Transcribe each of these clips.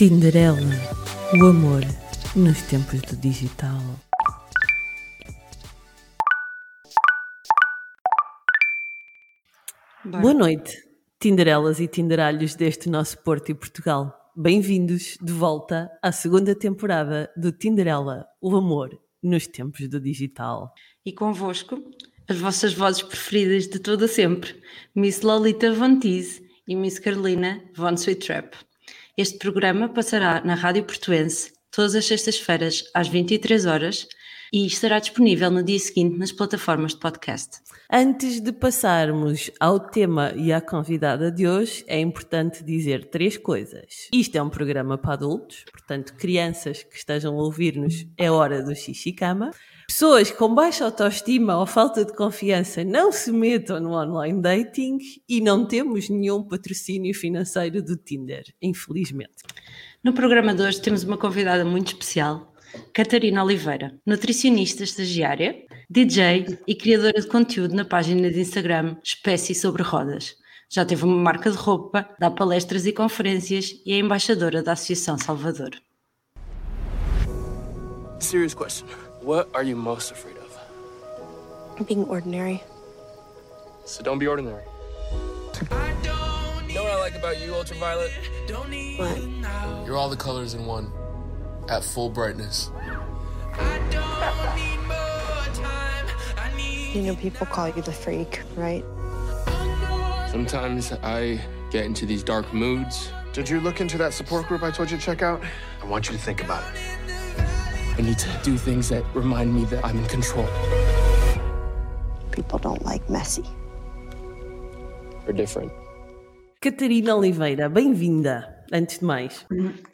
Tinderela, o amor nos tempos do digital. Bora. Boa noite, Tinderelas e Tinderalhos deste nosso Porto e Portugal. Bem-vindos de volta à segunda temporada do Tinderela, o amor nos tempos do digital. E convosco, as vossas vozes preferidas de todo a sempre, Miss Lolita Von Teese e Miss Carolina Von Sweet Trap. Este programa passará na Rádio Portuense todas as sextas-feiras às 23 horas e estará disponível no dia seguinte nas plataformas de podcast. Antes de passarmos ao tema e à convidada de hoje, é importante dizer três coisas. Isto é um programa para adultos, portanto, crianças que estejam a ouvir-nos, é hora do xixi cama. Pessoas com baixa autoestima ou falta de confiança não se metam no online dating e não temos nenhum patrocínio financeiro do Tinder, infelizmente. No programa de hoje temos uma convidada muito especial, Catarina Oliveira, nutricionista estagiária, DJ e criadora de conteúdo na página de Instagram Espécie sobre Rodas. Já teve uma marca de roupa, dá palestras e conferências e é embaixadora da Associação Salvador. Serious question. What are you most afraid of? Being ordinary. So don't be ordinary. I don't you know what I like about you, Ultraviolet? What? You're all the colors in one, at full brightness. You know, people call you the freak, right? Sometimes I get into these dark moods. Did you look into that support group I told you to check out? I want you to think about it. I need to do things that remind me that I'm in control. People don't like messy. Or different. Catarina Oliveira, bem-vinda, antes de mais.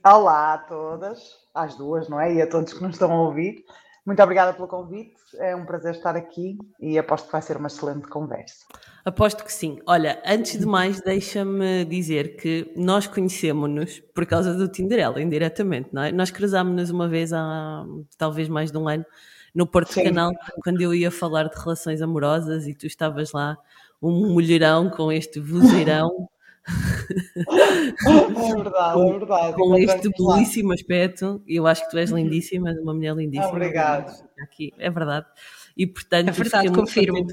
Olá a todas, às duas, não é? E a todos que nos estão a ouvir. Muito obrigada pelo convite, é um prazer estar aqui e aposto que vai ser uma excelente conversa. Aposto que sim. Olha, antes de mais, deixa-me dizer que nós conhecemos-nos por causa do Tinderela, indiretamente, não é? Nós cruzámos-nos uma vez há talvez mais de um ano no Porto Sim. Canal, quando eu ia falar de relações amorosas e tu estavas lá, um mulherão com este vozeirão, É verdade, é verdade. com este lá. belíssimo aspecto. E eu acho que tu és lindíssima, uma mulher lindíssima. Obrigado. Aqui, é verdade. E portanto, É verdade, confirmo.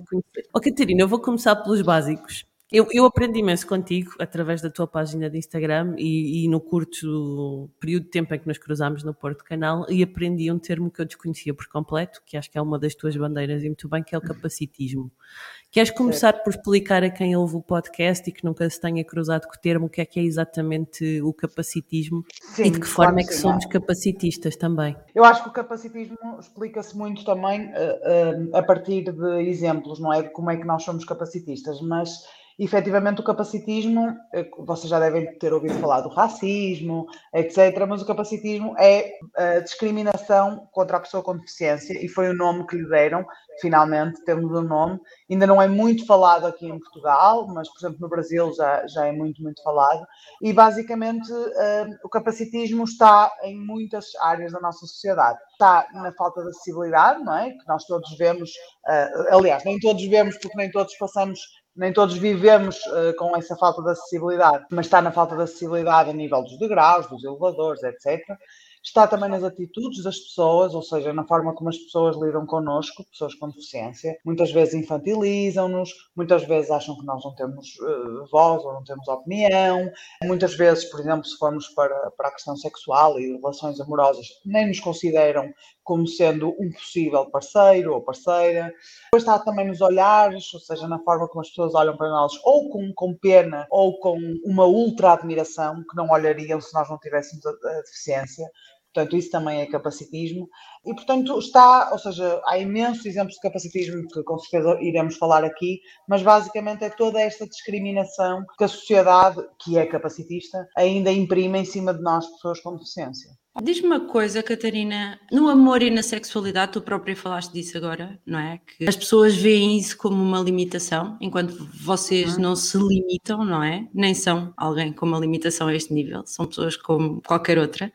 Oh, Catarina, eu vou começar pelos básicos. Eu, eu aprendi imenso contigo através da tua página de Instagram e, e no curto período de tempo em que nos cruzámos no Porto Canal e aprendi um termo que eu desconhecia por completo, que acho que é uma das tuas bandeiras e muito bem, que é o capacitismo. Queres começar por explicar a quem ouve o podcast e que nunca se tenha cruzado com o termo o que é que é exatamente o capacitismo Sim, e de que forma é que sim. somos capacitistas também? Eu acho que o capacitismo explica-se muito também eh, eh, a partir de exemplos, não é? De como é que nós somos capacitistas, mas efetivamente o capacitismo, eh, vocês já devem ter ouvido falar do racismo, etc., mas o capacitismo é a discriminação contra a pessoa com deficiência e foi o nome que lhe deram, finalmente temos um nome, ainda não é muito falado aqui em Portugal, mas por exemplo no Brasil já, já é muito, muito falado, e basicamente eh, o capacitismo está em muitas áreas da nossa sociedade. Está na falta de acessibilidade, não é? Que nós todos vemos, eh, aliás, nem todos vemos porque nem todos passamos nem todos vivemos eh, com essa falta de acessibilidade, mas está na falta de acessibilidade a nível dos degraus, dos elevadores, etc. Está também nas atitudes das pessoas, ou seja, na forma como as pessoas lidam connosco, pessoas com deficiência. Muitas vezes infantilizam-nos, muitas vezes acham que nós não temos eh, voz ou não temos opinião. Muitas vezes, por exemplo, se formos para, para a questão sexual e relações amorosas, nem nos consideram como sendo um possível parceiro ou parceira. Depois está também nos olhares, ou seja, na forma como as pessoas olham para nós, ou com, com pena, ou com uma ultra admiração, que não olhariam se nós não tivéssemos a, a deficiência. Portanto, isso também é capacitismo. E, portanto, está, ou seja, há imensos exemplos de capacitismo que com certeza iremos falar aqui, mas basicamente é toda esta discriminação que a sociedade, que é capacitista, ainda imprime em cima de nós, pessoas com deficiência. Diz-me uma coisa, Catarina, no amor e na sexualidade, tu própria falaste disso agora, não é? Que as pessoas veem isso como uma limitação, enquanto vocês não se limitam, não é? Nem são alguém com uma limitação a este nível, são pessoas como qualquer outra.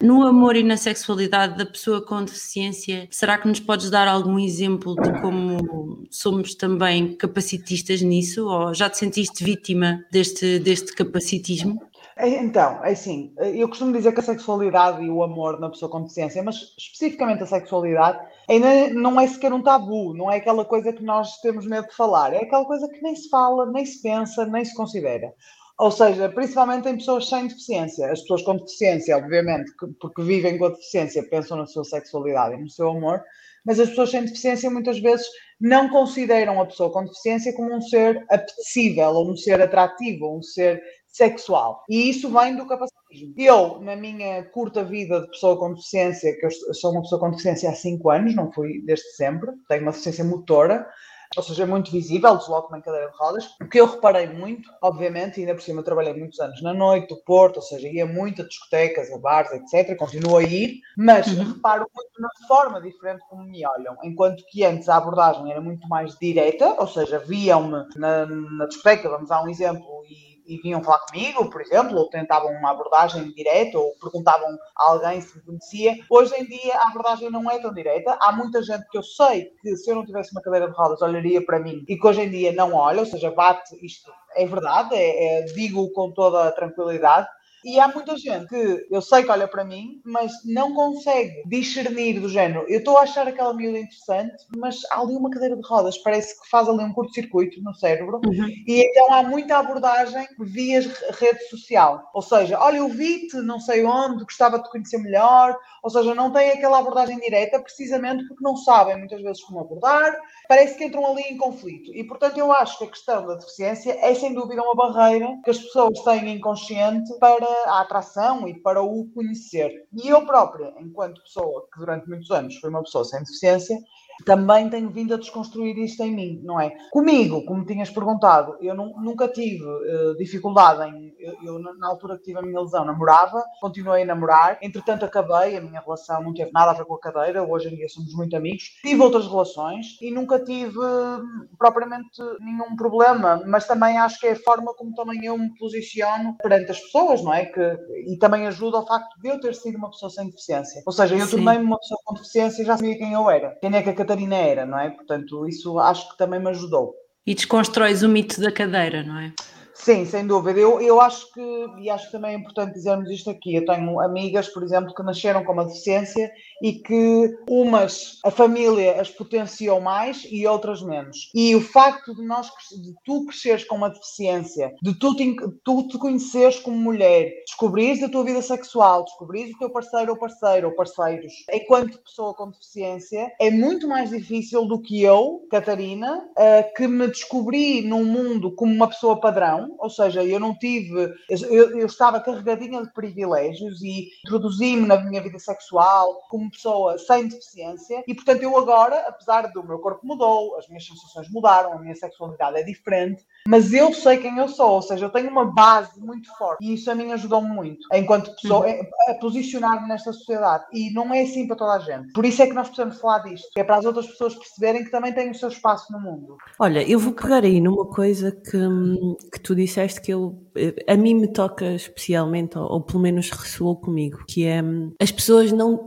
No amor e na sexualidade da pessoa com deficiência, será que nos podes dar algum exemplo de como somos também capacitistas nisso? Ou já te sentiste vítima deste, deste capacitismo? É, Então, é assim, eu costumo dizer que a sexualidade e o amor na pessoa com deficiência, mas especificamente a sexualidade, ainda não é sequer um tabu, não é aquela coisa que nós temos medo de falar, é aquela coisa que nem se fala, nem se pensa, nem se considera. Ou seja, principalmente em pessoas sem deficiência. As pessoas com deficiência, obviamente, que- porque vivem com a deficiência, pensam na sua sexualidade e no seu amor, mas as pessoas sem deficiência muitas vezes não consideram a pessoa com deficiência como um ser apetecível, ou um ser atrativo, ou um ser sexual. E isso vem do capacitismo. Eu, na minha curta vida de pessoa com deficiência, que eu sou uma pessoa com deficiência há 5 anos, não fui desde sempre, tenho uma deficiência motora, ou seja, é muito visível, desloco-me em cadeira de rodas. O que eu reparei muito, obviamente, ainda por cima eu trabalhei muitos anos na noite, do Porto, ou seja, ia muito a discotecas, a bares, etc. Continuo a ir, mas reparo muito na forma diferente como me olham. Enquanto que antes a abordagem era muito mais direta, ou seja, viam-me na, na discoteca, vamos dar um exemplo, e e vinham falar comigo, por exemplo, ou tentavam uma abordagem direta, ou perguntavam a alguém se me conhecia. Hoje em dia a abordagem não é tão direta. Há muita gente que eu sei que se eu não tivesse uma cadeira de rodas olharia para mim e que hoje em dia não olha, ou seja, bate isto. É verdade, é, é, digo com toda tranquilidade. E há muita gente que eu sei que olha para mim, mas não consegue discernir do género. Eu estou a achar aquela miúda interessante, mas há ali uma cadeira de rodas, parece que faz ali um curto-circuito no cérebro. E então há muita abordagem via rede social. Ou seja, olha, eu vi-te não sei onde, gostava de te conhecer melhor. Ou seja, não tem aquela abordagem direta, precisamente porque não sabem muitas vezes como abordar. Parece que entram ali em conflito. E portanto, eu acho que a questão da deficiência é sem dúvida uma barreira que as pessoas têm inconsciente para a atração e para o conhecer. E eu própria, enquanto pessoa que durante muitos anos foi uma pessoa sem deficiência, também tenho vindo a desconstruir isto em mim, não é? Comigo, como tinhas perguntado, eu nu- nunca tive eh, dificuldade em. Eu, eu, na altura que tive a minha lesão, namorava, continuei a namorar, entretanto acabei, a minha relação não teve nada a ver com a cadeira, hoje em dia somos muito amigos. Tive outras relações e nunca tive hum, propriamente nenhum problema, mas também acho que é a forma como também eu me posiciono perante as pessoas, não é? Que, e também ajuda ao facto de eu ter sido uma pessoa sem deficiência. Ou seja, eu tornei-me uma pessoa com deficiência e já sabia quem eu era, quem é que a Catarina era, não é? Portanto, isso acho que também me ajudou. E desconstróis o mito da cadeira, não é? Sim, sem dúvida. Eu, eu acho que, e acho que também é importante dizermos isto aqui. Eu tenho amigas, por exemplo, que nasceram com uma deficiência e que umas, a família as potenciou mais e outras menos. E o facto de nós, de tu cresceres com uma deficiência, de tu te, tu te conheceres como mulher, descobrires a tua vida sexual, descobrires o teu parceiro ou parceira ou parceiros, enquanto pessoa com deficiência, é muito mais difícil do que eu, Catarina, eh, que me descobri num mundo como uma pessoa padrão, ou seja, eu não tive, eu, eu estava carregadinha de privilégios e introduzi-me na minha vida sexual como pessoa sem deficiência e, portanto, eu agora, apesar do meu corpo mudou, as minhas sensações mudaram, a minha sexualidade é diferente, mas eu sei quem eu sou, ou seja, eu tenho uma base muito forte e isso a mim ajudou-me muito, enquanto pessoa, a posicionar-me nesta sociedade e não é assim para toda a gente. Por isso é que nós precisamos falar disto, é para as outras pessoas perceberem que também têm o seu espaço no mundo. Olha, eu vou pegar aí numa coisa que, hum, que tu disseste que eu, eh, a mim me toca especialmente, ou, ou pelo menos ressoou comigo, que é hum, as pessoas não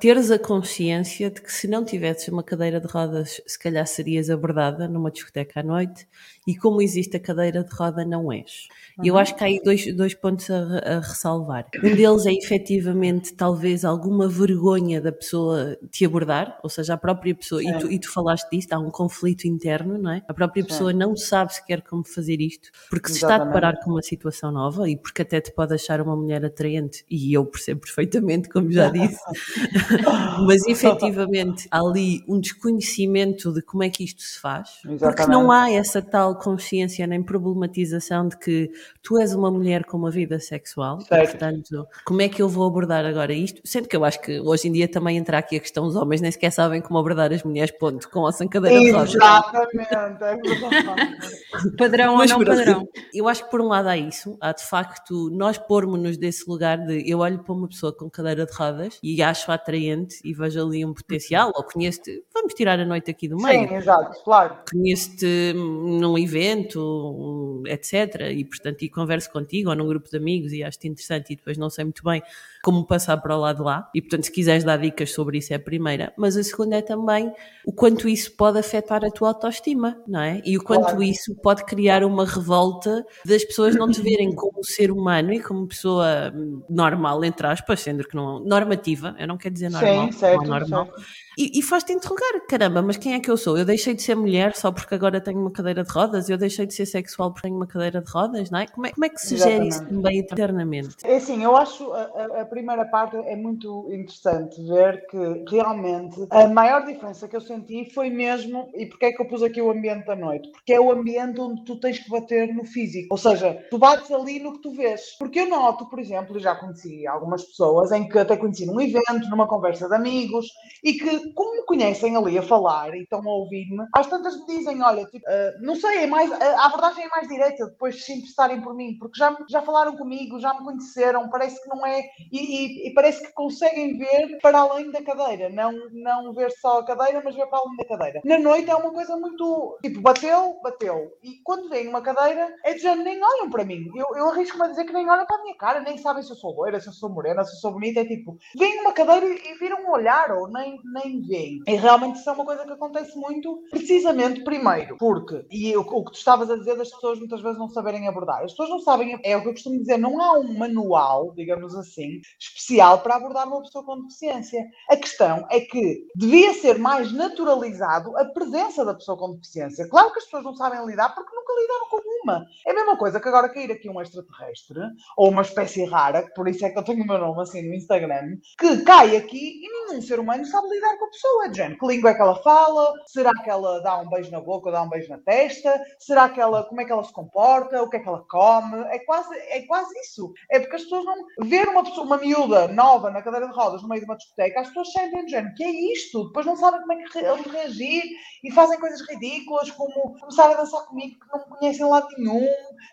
teres a consciência de que se não tivesses uma cadeira de rodas, se calhar serias abordada numa discoteca à noite, e como existe a cadeira de roda, não és. E eu acho que há aí dois, dois pontos a, a ressalvar. Um deles é efetivamente talvez alguma vergonha da pessoa te abordar, ou seja, a própria pessoa, e tu, e tu falaste disto, há um conflito interno, não é? A própria pessoa não sabe sequer como fazer isto, porque se está a Exatamente. deparar com uma situação nova e porque até te pode achar uma mulher atraente, e eu percebo perfeitamente, como já disse, mas efetivamente há ali um desconhecimento de como é que isto se faz, porque Exatamente. não há essa tal consciência nem problematização de que tu és uma mulher com uma vida sexual, Certo. portanto, como é que eu vou abordar agora isto? Sendo que eu acho que hoje em dia também entra aqui a questão, os homens nem sequer sabem como abordar as mulheres, ponto, com a sancadeira de rodas. Exatamente, é verdade. Padrão Mas ou não padrão? eu acho que por um lado há isso, há de facto nós pormos-nos desse lugar de eu olho para uma pessoa com cadeira de rodas e acho atraente e vejo ali um potencial, ou conheço-te, vamos tirar a noite aqui do meio. Sim, exato, claro. Conheço-te num evento, etc. E portanto, e converso contigo ou num grupo de amigos e acho-te interessante e depois não sei muito bem como passar para o lado lá. E portanto, se quiseres dar dicas sobre isso, é a primeira. Mas a segunda é também o quanto isso pode afetar a tua autoestima, não é? E o quanto Claro. isso pode criar uma revolta das pessoas não te verem como ser humano e como pessoa normal, entre aspas, sendo que não normativa, eu não quero dizer normal, Sim, certo, não normal. certo. E, e faz-te interrogar, caramba, mas quem é que eu sou? Eu deixei de ser mulher só porque agora tenho uma cadeira de rodas? Eu deixei de ser sexual porque tenho uma cadeira de rodas, não é? Como é, como é que se gera isso também internamente? É assim, eu acho a, a- a primeira parte é muito interessante ver que realmente a maior diferença que eu senti foi mesmo, e porque é que eu pus aqui o ambiente da noite? Porque é o ambiente onde tu tens que bater no físico, ou seja, tu bates ali no que tu vês. Porque eu noto, por exemplo, já conheci algumas pessoas em que até conheci num evento, numa conversa de amigos, e que, como me conhecem ali a falar e estão a ouvir-me, às tantas me dizem: Olha, tipo, ah, não sei, é mais, a a abordagem é mais direta depois de se interessarem por mim, porque já, já falaram comigo, já me conheceram, parece que não é. E, e- e parece que conseguem ver para além da cadeira, não, não ver só a cadeira, mas ver para além da cadeira. Na noite é uma coisa muito. Tipo, bateu, bateu. E quando vem uma cadeira, é de género, nem olham para mim. Eu, eu arrisco-me a dizer que nem olham para a minha cara, nem sabem se eu sou loira, se eu sou morena, se eu sou bonita. É tipo, vem uma cadeira e viram um olhar, ou nem, nem veem. E realmente isso é uma coisa que acontece muito, precisamente primeiro, porque, e o, o que tu estavas a dizer das pessoas muitas vezes não saberem abordar. As pessoas não sabem, é o que eu costumo dizer, não há um manual, digamos assim, especial para abordar uma pessoa com deficiência. A questão é que devia ser mais naturalizado a presença da pessoa com deficiência. Claro que as pessoas não sabem lidar porque nunca lidaram com uma. É a mesma coisa que agora cair aqui um extraterrestre, ou uma espécie rara, por isso é que eu tenho o meu nome assim no Instagram, que cai aqui e nenhum ser humano sabe lidar com a pessoa. De que língua é que ela fala? Será que ela dá um beijo na boca ou dá um beijo na testa? Será que ela, como é que ela se comporta? O que é que ela come? É quase, é quase isso. É porque as pessoas não. Ver uma pessoa, uma miúda nova na cadeira de rodas no meio de uma discoteca, as pessoas sentem de género, que é isto? Depois não sabem como é que re- reagir e fazem coisas ridículas, como começar a dançar comigo que não me conhecem lá nenhum.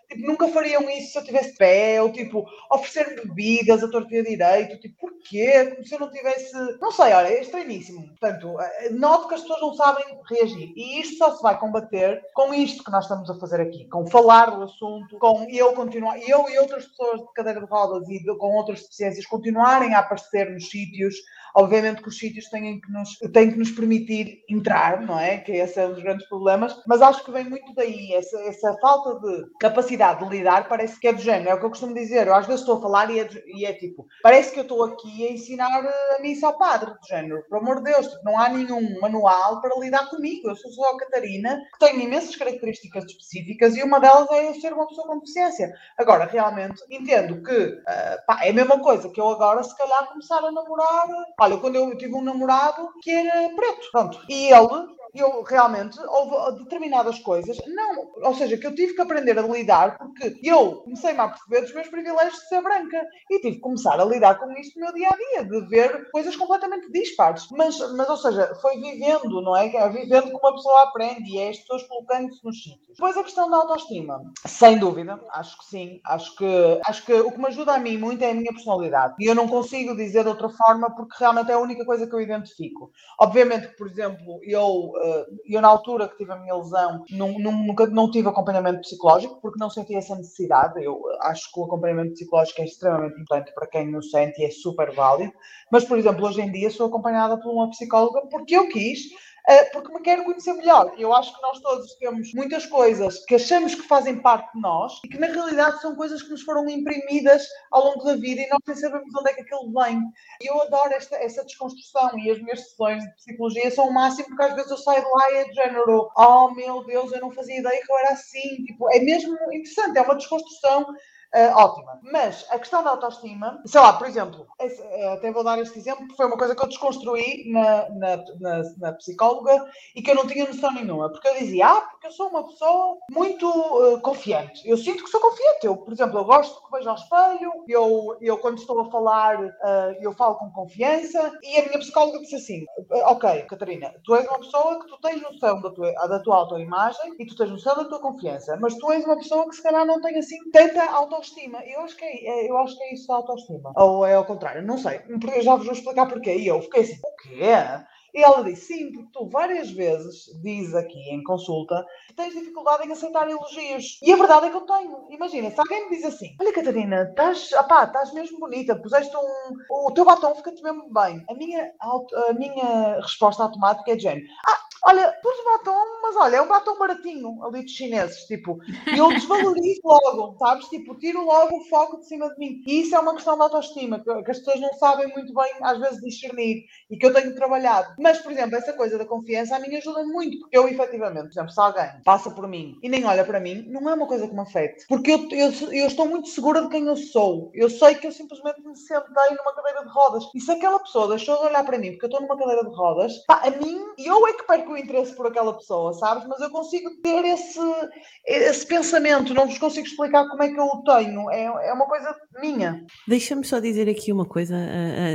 Tipo, nunca fariam isso se eu tivesse pé, ou tipo, oferecer bebidas a torto direito. Tipo, porquê? Como se eu não tivesse. Não sei, olha, é estranhíssimo. Portanto, eh, noto que as pessoas não sabem reagir. E isto só se vai combater com isto que nós estamos a fazer aqui, com falar do assunto, com eu continuar, eu e outras pessoas de cadeira de rodas e de- com outras deficiências continuarem a aparecer nos sítios. Obviamente que os sítios têm que, nos, têm que nos permitir entrar, não é? Que esse é um dos grandes problemas, mas acho que vem muito daí, essa, essa falta de capacidade de lidar, parece que é do género, é o que eu costumo dizer, eu às vezes estou a falar e é, e é tipo, parece que eu estou aqui a ensinar eh, a missa ao padre, do género, por amor de Deus, tipo, não há nenhum manual para lidar comigo, eu sou só a Catarina, que tenho imensas características específicas e uma delas é ser uma pessoa com deficiência. Agora, realmente, entendo que ah, pá, é a mesma coisa que eu agora, se calhar, começar a namorar. Olha, quando eu tive um namorado que era preto, pronto, e ele. Eu realmente houve determinadas coisas, não, ou seja, que eu tive que aprender a lidar porque eu comecei-me a perceber dos meus privilégios de ser branca e tive que começar a lidar com isto no meu dia a dia, de ver coisas completamente dispares. Mas, mas ou seja, foi vivendo, não é? É vivendo que uma pessoa aprende e é as pessoas colocando-se nos sítios. Depois a questão da autoestima, sem dúvida, acho que sim, acho que, acho que o que me ajuda a mim muito é a minha personalidade e eu não consigo dizer de outra forma porque realmente é a única coisa que eu identifico. Obviamente por exemplo, eu, eu na altura que tive a minha lesão não, nunca não tive acompanhamento psicológico porque não senti essa necessidade. Eu acho que o acompanhamento psicológico é extremamente importante para quem o sente e é super válido. Mas, por exemplo, hoje em dia sou acompanhada por uma psicóloga porque eu quis, eh, porque me quero conhecer melhor. Eu acho que nós todos temos muitas coisas que achamos que fazem parte de nós e que na realidade são coisas que nos foram imprimidas ao longo da vida e nós nem sabemos onde é que aquilo vem. E eu adoro esta, essa desconstrução e as minhas sessões de psicologia são o máximo porque às vezes eu saio de lá e é de género, oh meu Deus, eu não fazia ideia que eu era assim. Tipo, é mesmo interessante, é uma desconstrução uh, ótima. Mas a questão da autoestima, sei lá, por exemplo, uh, até vou dar este exemplo, foi uma coisa que eu desconstruí na, na, na, na, psicóloga e que eu não tinha noção nenhuma. Porque eu dizia, ah, porque eu sou uma pessoa muito uh, confiante. Eu sinto que sou confiante. Eu, por exemplo, eu gosto que vejo ao espelho, eu, eu quando estou a falar, eu falo com confiança. E a minha psicóloga disse assim: Ok, Catarina, tu és uma pessoa que tu tens noção da tua, da tua autoimagem e tu tens noção da tua confiança, mas tu és uma pessoa que se calhar não tem assim tanta autoestima. Eu acho que é, é eu acho que é isso da autoestima. Ou é ao contrário, não sei. Eu já vos vou explicar porquê. E eu fiquei assim: O quê? E ela disse: Sim, porque tu várias vezes diz aqui em consulta que tens dificuldade em aceitar elogios. E a verdade é que eu tenho. Imagina, se alguém me diz assim: Olha, Catarina, estás, opá, estás mesmo bonita, puseste um. O teu batom fica-te mesmo bem. A minha, a minha resposta automática é de Ah, olha, pus batom, mas olha, é um batom baratinho ali dos chineses. Tipo, eu desvalorizo logo, sabes? Tipo, tiro logo o foco de cima de mim. E isso é uma questão de autoestima, que, que as pessoas não sabem muito bem, às vezes, discernir e que eu tenho trabalhado. Mas, por exemplo, essa coisa da confiança a mim ajuda muito, porque eu, efetivamente, por exemplo, se alguém passa por mim e nem olha para mim, não é uma coisa que me afete. Porque eu, eu, eu estou muito segura de quem eu sou. Eu sei que eu simplesmente me sentei numa cadeira de rodas. E se aquela pessoa deixou de olhar para mim porque eu estou numa cadeira de rodas, pá, a mim, eu é que perco o interesse por aquela pessoa, sabes? Mas eu consigo ter esse, esse pensamento, não vos consigo explicar como é que eu o tenho. É, é uma coisa minha. Deixa-me só dizer aqui uma coisa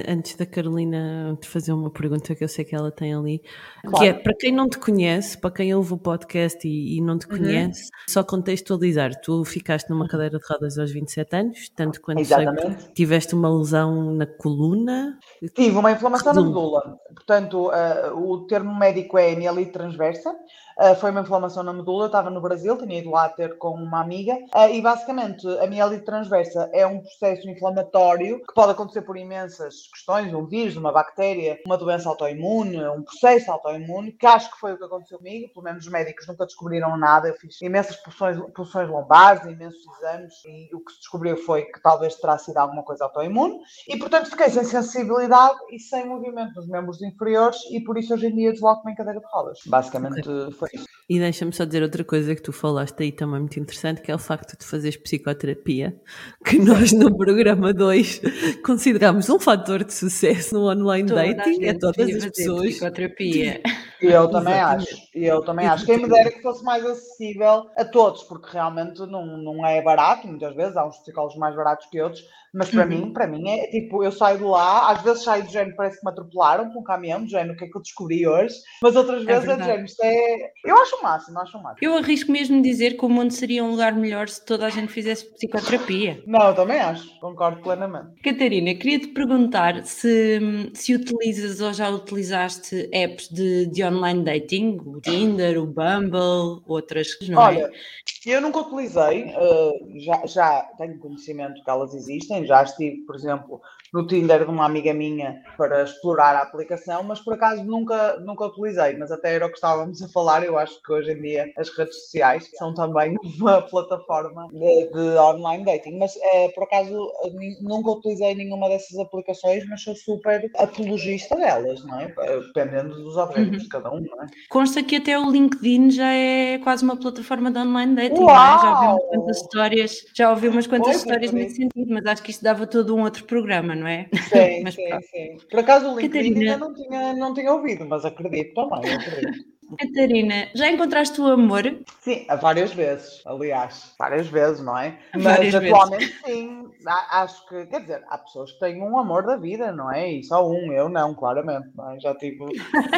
antes da Carolina te fazer uma pergunta que eu sei que ela tem ali, claro. que é para quem não te conhece, para quem ouve o podcast e, e não te uhum. conhece, uhum. só contextualizar, tu ficaste numa cadeira de rodas aos 27 anos, tanto quando Exatamente. sei tiveste uma lesão na coluna. Tive uma inflamação na medula, portanto uh, o termo médico é mielite transversa, Uh, foi uma inflamação na medula, eu estava no Brasil, tinha ido lá ter com uma amiga, uh, e basicamente a mielite transversa é um processo inflamatório que pode acontecer por imensas questões, um vírus, uma bactéria, uma doença autoimune, um processo autoimune, que acho que foi o que aconteceu comigo, pelo menos os médicos nunca descobriram nada, eu fiz imensas pulsões, pulsões lombares, imensos exames, e o que se descobriu foi que talvez terá sido alguma coisa autoimune, e portanto fiquei sem sensibilidade e sem movimento nos membros inferiores, e por isso hoje em dia desloco-me em cadeira de rodas. Basicamente foi question. E deixa-me só dizer outra coisa que tu falaste aí também muito interessante, que é o facto de fazeres psicoterapia, que nós no programa 2 consideramos um fator de sucesso no online Toda dating, é todas as pessoas. Psicoterapia. E eu também acho, e eu também acho. Quem me dera que fosse mais acessível a todos, porque realmente não, não é barato, muitas vezes há uns psicólogos mais baratos que outros, mas para uhum. mim, para mim é tipo, eu saio de lá, às vezes saio do género, parece que me atropelaram com um caminhão, do género, o que é que eu descobri hoje, mas outras é vezes é, é do género, isto é. Eu acho o máximo, acho o máximo. Eu arrisco mesmo dizer que o mundo seria um lugar melhor se toda a gente fizesse psicoterapia. Não, eu também acho, concordo plenamente. Catarina, queria te perguntar se, se utilizas ou já utilizaste apps de, de online dating, o Tinder, o Bumble, outras, não é? Olha, eu nunca utilizei, uh, já, já tenho conhecimento que elas existem, já estive, por exemplo, no Tinder de uma amiga minha para explorar a aplicação, mas por acaso nunca, nunca utilizei. Mas até era o que estávamos a falar. Eu acho que hoje em dia as redes sociais são também uma plataforma de, de online dating. Mas é, por acaso nunca utilizei nenhuma dessas aplicações, mas sou super apologista delas, não é? Dependendo dos objetivos uhum. de cada um, não é? Consta que até o LinkedIn já é quase uma plataforma de online dating, é? Já ouvi umas quantas histórias, já ouvi umas quantas histórias nesse sentido, mas acho que isto dava todo um outro programa, não é? Sim, mas, sim, sim. Por acaso o LinkedIn Catarina... ainda não tinha, não tinha ouvido, mas acredito também, acredito. Catarina, já encontraste o amor? Sim, várias vezes, aliás, várias vezes, não é? Várias Mas atualmente vezes. sim, acho que, quer dizer, há pessoas que têm um amor da vida, não é? E só um, eu não, claramente, não é? Já tive,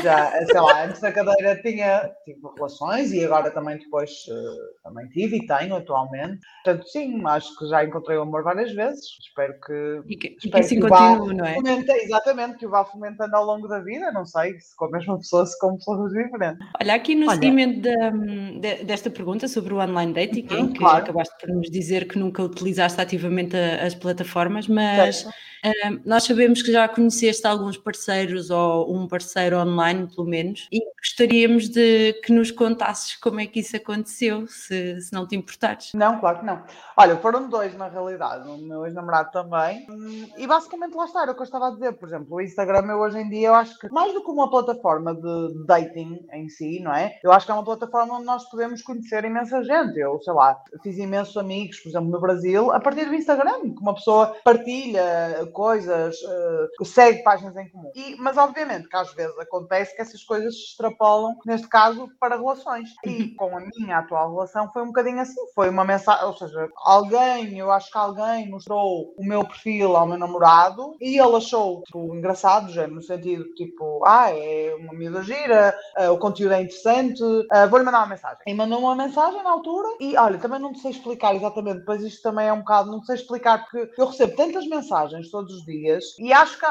já, sei lá, antes da cadeira tinha tive relações e agora também depois uh, também tive e tenho atualmente. Portanto, sim, acho que já encontrei o amor várias vezes. Espero que. E que, espero que assim continue, não é? Fomente, exatamente, que o vá fomentando ao longo da vida, não sei, se com a mesma pessoa, se com pessoas diferentes. Olha, aqui no Olha. seguimento de, desta pergunta sobre o online dating, uhum, que claro. acabaste por nos dizer que nunca utilizaste ativamente a, as plataformas, mas uh, nós sabemos que já conheceste alguns parceiros ou um parceiro online, pelo menos, e gostaríamos de que nos contasses como é que isso aconteceu, se, se não te importares. Não, claro que não. Olha, foram dois na realidade, o meu ex-namorado também, e basicamente lá está, era o que eu estava a dizer, por exemplo, o Instagram eu hoje em dia eu acho que mais do que uma plataforma de dating em em si, não é? Eu acho que é uma plataforma onde nós podemos conhecer imensa gente. Eu, sei lá, fiz imensos amigos, por exemplo, no Brasil, a partir do Instagram, que uma pessoa partilha coisas, uh, segue páginas em comum. E, mas, obviamente, que às vezes acontece que essas coisas se extrapolam, neste caso, para relações. E com a minha atual relação foi um bocadinho assim. Foi uma mensagem, ou seja, alguém, eu acho que alguém mostrou o meu perfil ao meu namorado e ele achou, tipo, engraçado, já, no sentido, tipo, ah, é uma miúda gira, o conteúdo é interessante, uh, vou-lhe mandar uma mensagem. E mandou uma mensagem na altura e, olha, também não sei explicar exatamente, depois isto também é um bocado, não sei explicar, porque eu recebo tantas mensagens todos os dias e acho que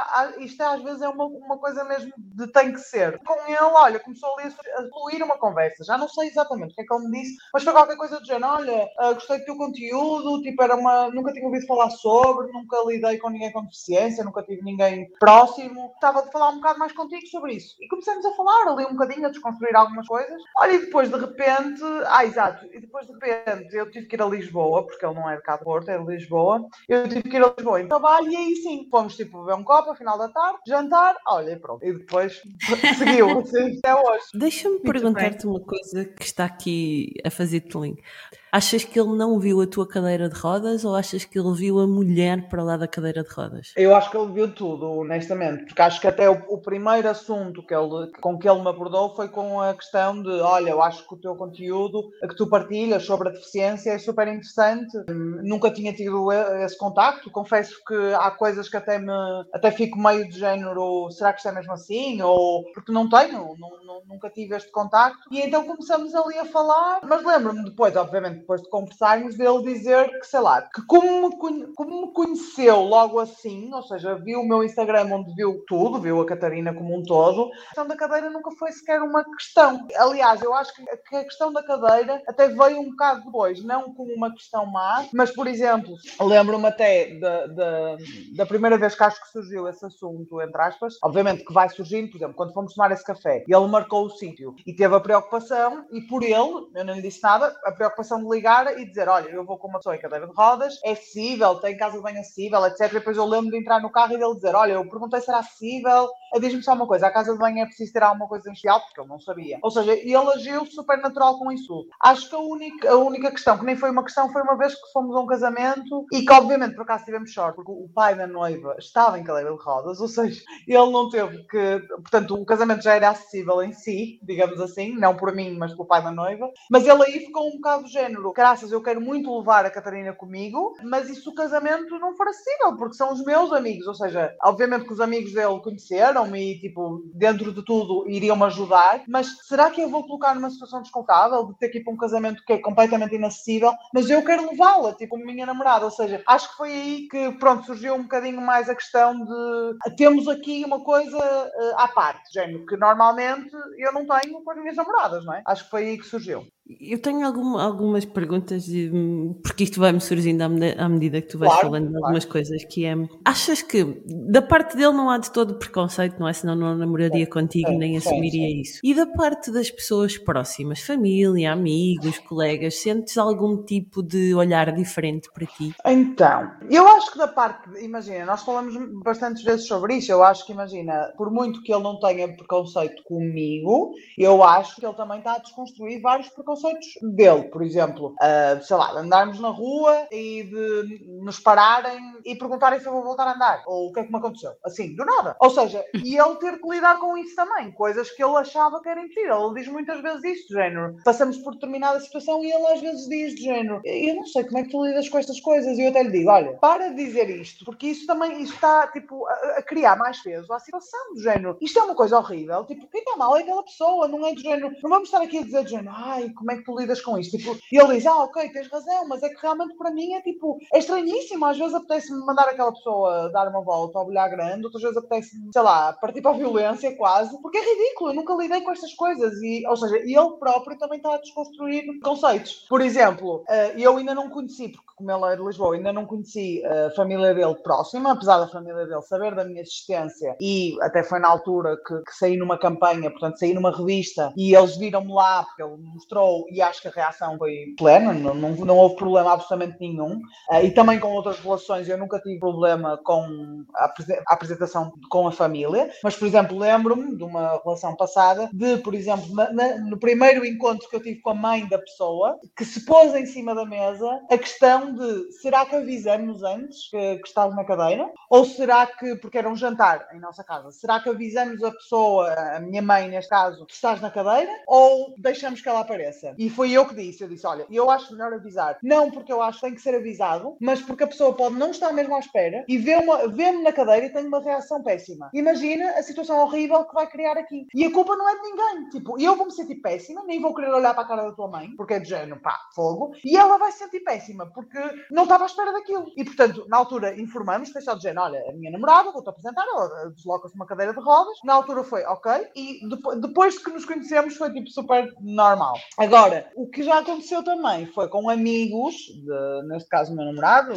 isto é, às vezes é uma, uma coisa mesmo de tem que ser. Com ele, olha, começou ali a fluir uma conversa, já não sei exatamente o que é que ele me disse, mas foi qualquer coisa do género, olha, uh, gostei do teu conteúdo, tipo, era uma, nunca tinha ouvido falar sobre, nunca lidei com ninguém com deficiência, nunca tive ninguém próximo, estava de falar um bocado mais contigo sobre isso. E começamos a falar ali um bocadinho, a desconstruir algumas coisas. Olha, e depois de repente, ah, exato, e depois de repente eu tive que ir a Lisboa, porque ele não é de cá de Porto, é de Lisboa, eu tive que ir a Lisboa em trabalho e aí sim, fomos tipo beber um copo, ao final da tarde, jantar, olha, e pronto. E depois seguiu, assim, até hoje. Deixa-me perguntar-te uma coisa que está aqui a fazer-te link. Achas que ele não viu a tua cadeira de rodas ou achas que ele viu a mulher para lá da cadeira de rodas? Eu acho que ele viu tudo, honestamente, porque acho que até o, o, primeiro assunto que ele, com que ele me abordou foi com a questão de: olha, eu acho que o teu conteúdo que tu partilhas sobre a deficiência é super interessante. Nunca tinha tido esse contacto. Confesso que há coisas que até me até fico meio de género: será que isto é mesmo assim? Ou porque não tenho, não, não, nunca tive este contacto. E então começamos ali a falar, mas lembro-me depois, obviamente depois de conversarmos, dele dizer que, sei lá, que como me, como me conheceu logo assim, ou seja, viu o meu Instagram onde viu tudo, viu a Catarina como um todo, a questão da cadeira nunca foi sequer uma questão. Aliás, eu acho que a questão da cadeira até veio um bocado depois, não como uma questão má, mas, por exemplo, lembro-me até da, da, da primeira vez que acho que surgiu esse assunto, entre aspas, obviamente que vai surgindo, por exemplo, quando fomos tomar esse café, ele marcou o sítio e teve a preocupação, e por ele, eu não lhe disse nada, a preocupação ligar e dizer: Olha, eu vou com uma pessoa em cadeira de rodas, é acessível, tem casa de banho acessível, etc. E depois eu lembro de entrar no carro e dele dizer: Olha, eu perguntei se era acessível. Diz-me só uma coisa: a casa de banho é preciso ter alguma coisa especial, porque ele não sabia. Ou seja, ele agiu super natural com isso. Acho que a única, a única questão, que nem foi uma questão, foi uma vez que fomos a um casamento e que, obviamente, por acaso tivemos sorte, porque o pai da noiva estava em cadeira de rodas, ou seja, ele não teve que. Portanto, o casamento já era acessível em si, digamos assim, não por mim, mas pelo pai da noiva. Mas ele aí ficou um bocado do género género, graças, eu quero muito levar a Catarina comigo, mas se o casamento não for acessível? Porque são os meus amigos, ou seja, obviamente que os amigos dele conheceram-me e, tipo, dentro de tudo iriam-me ajudar, mas será que eu vou colocar numa situação desconfortável de ter que ir para um casamento que é completamente inacessível, mas eu quero levá-la, tipo, minha namorada, ou seja, acho que foi aí que, pronto, surgiu um bocadinho mais a questão de temos aqui uma coisa uh, à parte, género, que normalmente eu não tenho com as minhas namoradas, não é? Acho que foi aí que surgiu. Eu tenho algum, algumas perguntas, porque isto vai-me surgindo à, medida, à medida que tu vais claro, falando de algumas claro. coisas, que é, achas que da parte dele não há de todo preconceito, não é? Senão não namoraria contigo nem assumiria isso. E da parte das pessoas próximas, família, amigos, colegas, sentes algum tipo de olhar diferente para ti? Então, eu acho que da parte, imagina, nós falamos bastantes vezes sobre isso, eu acho que, imagina, por muito que ele não tenha preconceito comigo, eu acho que ele também está a desconstruir vários preconceitos conceitos dele, por exemplo, uh, sei lá, andarmos na rua e de nos pararem e perguntarem se eu vou voltar a andar ou o que é que me aconteceu, assim, do nada. Ou seja, e ele ter que lidar com isso também, coisas que ele achava que era mentira. Ele diz muitas vezes isso, de género. Passamos por determinada situação e ele às vezes diz, de género, eu não sei como é que tu lidas com estas coisas. E eu até lhe digo, olha, para de dizer isto, porque isso também isso está, tipo, a, a criar mais peso à situação, do género. Isto é uma coisa horrível, tipo, quem está mal é aquela pessoa, não é do género. Não vamos estar aqui a dizer, de género, ai, como como é que tu lidas com isto? Tipo, e ele diz, ah, ok, tens razão, mas é que realmente para mim é tipo, é estranhíssimo. Às vezes apetece-me mandar aquela pessoa dar uma volta ao bilhar grande, outras vezes apetece-me, sei lá, partir para a violência quase, porque é ridículo, eu nunca lidei com estas coisas. E, ou seja, ele próprio também está a desconstruir conceitos. Por exemplo, eh, eu ainda não conheci, porque como ele é de Lisboa, ainda não conheci a família dele próxima, apesar da família dele saber da minha existência e até foi na altura que, que saí numa campanha, portanto saí numa revista e eles viram-me lá porque ele mostrou e acho que a reação foi plena, não, não, não houve problema absolutamente nenhum. Uh, e também com outras relações, eu nunca tive problema com a, a apresentação com a família, mas, por exemplo, lembro-me de uma relação passada de, por exemplo, na, na, no primeiro encontro que eu tive com a mãe da pessoa, que se pôs em cima da mesa a questão de será que avisamos antes que, que estava na cadeira? Ou será que, porque era um jantar em nossa casa, será que avisamos a pessoa, a minha mãe neste caso, que estás na cadeira? Ou deixamos que ela apareça? E foi eu que disse, eu disse, olha, eu acho melhor avisar. Não porque eu acho que tem que ser avisado, mas porque a pessoa pode não estar mesmo à espera e vê-me vê na cadeira e tem uma reação péssima. Imagina a situação horrível que vai criar aqui. E a culpa não é de ninguém. Tipo, eu vou me sentir péssima, nem vou querer olhar para a cara da tua mãe, porque é de género, pá, fogo, e ela vai se sentir péssima, porque não estava à espera daquilo. E, portanto, na altura informamos, foi só de género, olha, a minha namorada, vou-te apresentar, ela desloca-se uma cadeira de rodas. Na altura foi ok, e depois de que nos conhecemos foi tipo super normal. Agora, o que já aconteceu também foi com amigos, de, neste caso o meu namorado,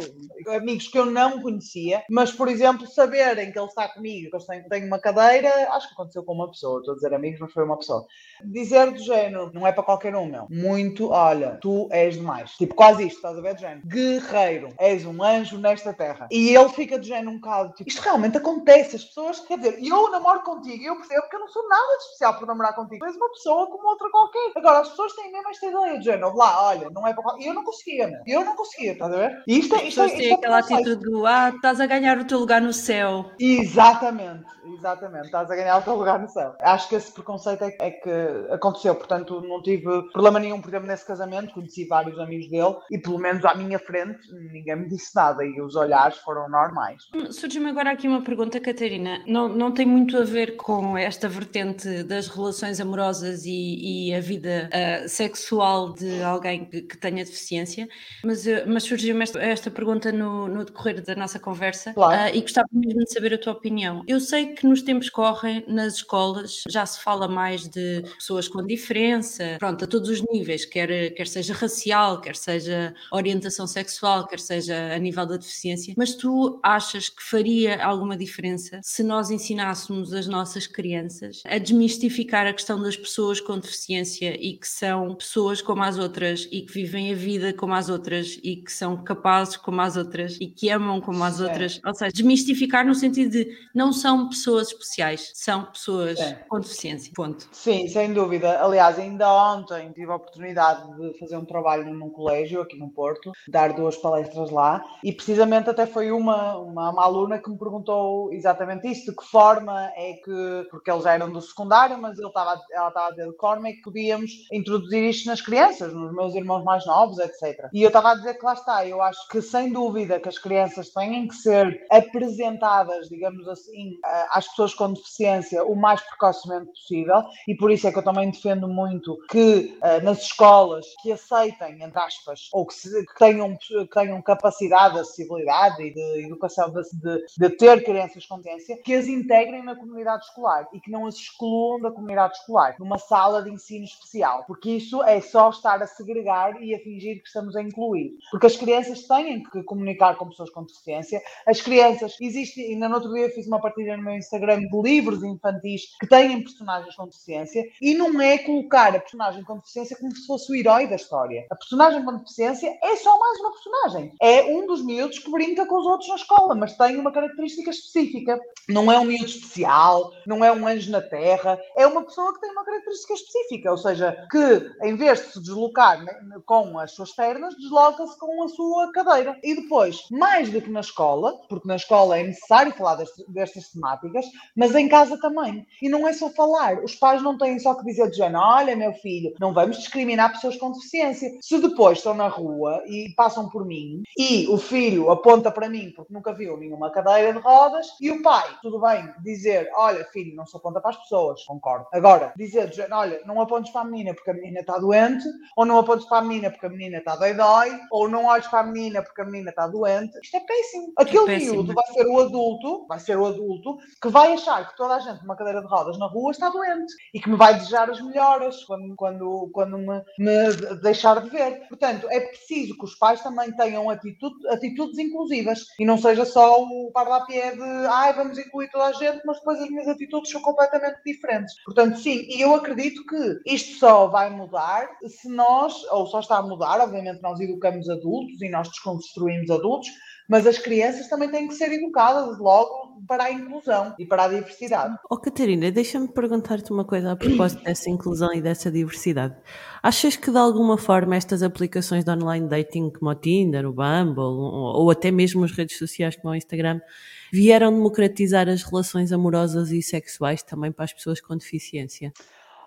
amigos que eu não conhecia, mas, por exemplo, saberem que ele está comigo, que eu tenho uma cadeira, acho que aconteceu com uma pessoa, estou a dizer amigos, mas foi uma pessoa. Dizer do género, não é para qualquer um, meu. Muito, olha, tu és demais. Tipo, quase isto, estás a ver, do género. Guerreiro, és um anjo nesta terra. E ele fica do género um bocado, tipo, isto realmente acontece. As pessoas, quer dizer, eu namoro contigo, eu percebo que eu não sou nada de especial por namorar contigo. Tu és uma pessoa como outra qualquer. Agora, as pessoas têm mesmo esta ideia do género, lá, olha, não é para qualquer. Eu não conseguia, meu. Eu não conseguia, estás a ver? E isto é, isto é, isto é aquela atitude do, ah, estás a ganhar o teu lugar no céu. Exatamente, exatamente. Estás a ganhar o teu lugar no céu. Acho que esse preconceito é, é que aconteceu. Portanto, não tive problema nenhum, por exemplo, nesse casamento. Conheci vários amigos dele e, pelo menos à minha frente, ninguém me disse nada e os olhares foram normais. Surge-me agora aqui uma pergunta, Catarina. Não, não tem muito a ver com esta vertente das relações amorosas e, e a vida uh, sexual de alguém que, que tenha deficiência, mas, uh, mas surgiu-me esta, esta, pergunta no, no, decorrer da nossa conversa claro. uh, e gostava mesmo de saber a tua opinião. Eu sei que nos tempos correm, nas escolas, já se fala mais de pessoas com diferença, pronto, a todos os níveis, quer, quer seja racial, quer seja orientação sexual, quer seja a nível da deficiência, mas tu achas que faria alguma diferença se nós ensinássemos as nossas crianças a desmistificar a questão das pessoas com deficiência e que são pessoas como as outras e que vivem a vida como as outras e que são capazes como as outras e que amam como as outras, ou seja, desmistificar no sentido de não são pessoas especiais, são pessoas com deficiência, ponto. Sim, sem dúvida. Aliás, ainda ontem tive a oportunidade de fazer um trabalho num colégio aqui no Porto, dar duas palestras lá e precisamente até foi uma, uma, uma aluna que me perguntou exatamente isso, de que forma é que, porque eles já eram do secundário, mas ele estava, ela estava a dizer de que forma é que podíamos introduzir isto nas crianças, nos meus irmãos mais novos, etc. E eu estava a dizer que lá está, eu acho que sem dúvida que as crianças têm que ser apresentadas, digamos assim, às pessoas com deficiência o mais precocemente possível e por isso é que eu também defendo muito que nas escolas que aceitem, entre aspas, ou que, se, que, tenham, que tenham capacidade, acessibilidade e de educação de, de, de ter crianças com deficiência, que as integrem na comunidade escolar e que não as excluam da comunidade escolar, numa sala de ensino especial, porque isso é só estar a segregar e a fingir que estamos a incluir. Porque as crianças têm que comunicar com pessoas com deficiência, as crianças, existe, ainda no outro dia fiz uma partilha no meu Instagram de livros infantis que têm personagens com deficiência e não é colocar a personagem com deficiência como se fosse o herói da história. A personagem com deficiência é só mais uma personagem. É um dos miúdos que brinca com os outros na escola, mas tem uma característica específica. Não é um miúdo especial, não é um anjo na terra, é uma pessoa que tem uma característica específica, ou seja, que em vez de se deslocar com as suas pernas, desloca-se com a sua cadeira. E depois, mais do que na escola, porque na escola é necessário falar destas, destas temáticas, mas em casa também. E não é só falar, os pais não têm só que dizer de olha meu filho, não vamos discriminar pessoas com deficiência. Se depois estão na rua e passam por mim e o filho aponta para mim porque nunca viu nenhuma cadeira de rodas e o pai, tudo bem, dizer, olha filho, não se aponta para as pessoas, concordo. Agora, dizer de olha, não apontes para a menina porque a menina está doente, ou não apontes para a menina porque a menina está dói-dói, ou não olhes para a menina porque a menina está doente, isto é péssimo. Aquele é miúdo vai ser o adulto, vai ser o adulto que vai achar que toda a gente numa cadeira de rodas na rua está doente e que me vai desejar as melhoras quando, quando, quando me, me deixar de ver. Portanto, é preciso que os pais também tenham atitude, atitudes inclusivas e não seja só o parlapié de ai, vamos incluir toda a gente, mas depois as minhas atitudes são completamente diferentes. Portanto, sim, e eu acredito que isto só vai mudar se nós, ou só está a mudar, obviamente nós educamos adultos e nós desconstruímos adultos, mas as crianças também têm que ser educadas logo para a inclusão e para a diversidade. Oh, Catarina, deixa-me perguntar-te uma coisa a propósito dessa inclusão e dessa diversidade. Achas que de alguma forma estas aplicações de online dating como o Tinder, o Bumble ou até mesmo as redes sociais como o Instagram vieram democratizar as relações amorosas e sexuais também para as pessoas com deficiência?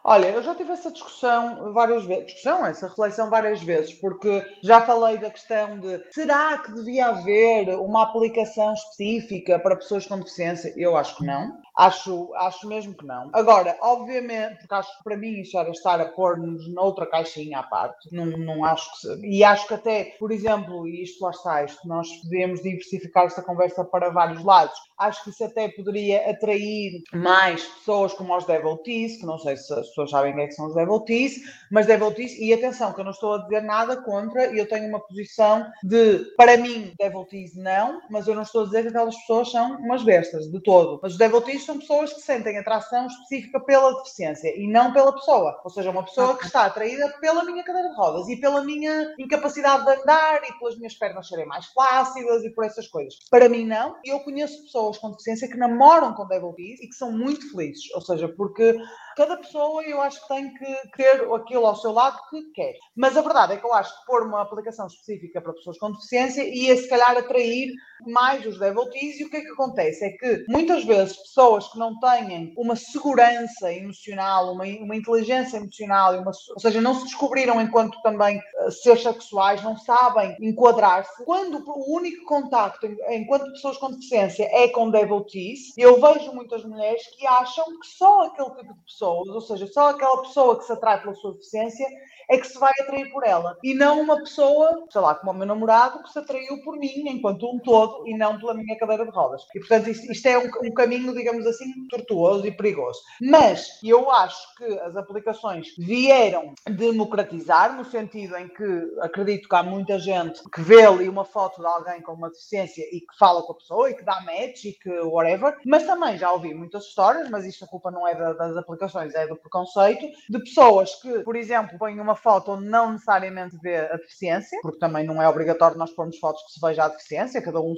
Olha, eu já tive essa discussão várias vezes, discussão, essa reflexão várias vezes, porque já falei da questão de será que devia haver uma aplicação específica para pessoas com deficiência? Eu acho que não. Acho, acho mesmo que não. Agora, obviamente, porque acho que para mim isso era estar a pôr-nos noutra caixinha à parte. Não, não acho que. E acho que até, por exemplo, e isto lá está, isto nós podemos diversificar esta conversa para vários lados. Acho que isso até poderia atrair mais pessoas como os devotees, que não sei se as pessoas sabem quem é que são os devotees, mas devotees, e atenção, que eu não estou a dizer nada contra, e eu tenho uma posição de, para mim, devotees não, mas eu não estou a dizer que aquelas pessoas são umas bestas, de todo. Mas os devotees são pessoas que sentem atração específica pela deficiência e não pela pessoa. Ou seja, uma pessoa que está atraída pela minha cadeira de rodas e pela minha incapacidade de andar e pelas minhas pernas serem mais flácidas e por essas coisas. Para mim, não. E eu conheço pessoas com deficiência que namoram com devotees e que são muito felizes. Ou seja, porque cada pessoa eu acho que tem que ter aquilo ao seu lado que quer. Mas a verdade é que eu acho que pôr uma aplicação específica para pessoas com deficiência ia se calhar atrair mais os devotees e o que é que acontece? É que muitas vezes pessoas que não têm uma segurança emocional, uma, uma inteligência emocional, uma, ou seja, não se descobriram enquanto também uh, seres sexuais, não sabem enquadrar-se, quando o único contacto enquanto pessoas com deficiência é com devotees, eu vejo muitas mulheres que acham que só aquele tipo de pessoas, ou seja, só aquela pessoa que se atrai pela sua deficiência é que se vai atrair por ela. E não uma pessoa, sei lá, como o meu namorado, que se atraiu por mim enquanto um todo e não pela minha cadeira de rodas. E portanto, isto, isto é um, um, caminho, digamos assim, tortuoso e perigoso. Mas eu acho que as aplicações vieram democratizar, no sentido em que acredito que há muita gente que vê ali uma foto de alguém com uma deficiência e que fala com a pessoa e que dá match e que whatever, mas também já ouvi muitas histórias, mas isto a culpa não é da, das aplicações, é do preconceito, de pessoas que, por exemplo, põem uma foto onde não necessariamente vê a deficiência, porque também não é obrigatório nós pormos fotos que se veja a deficiência, cada um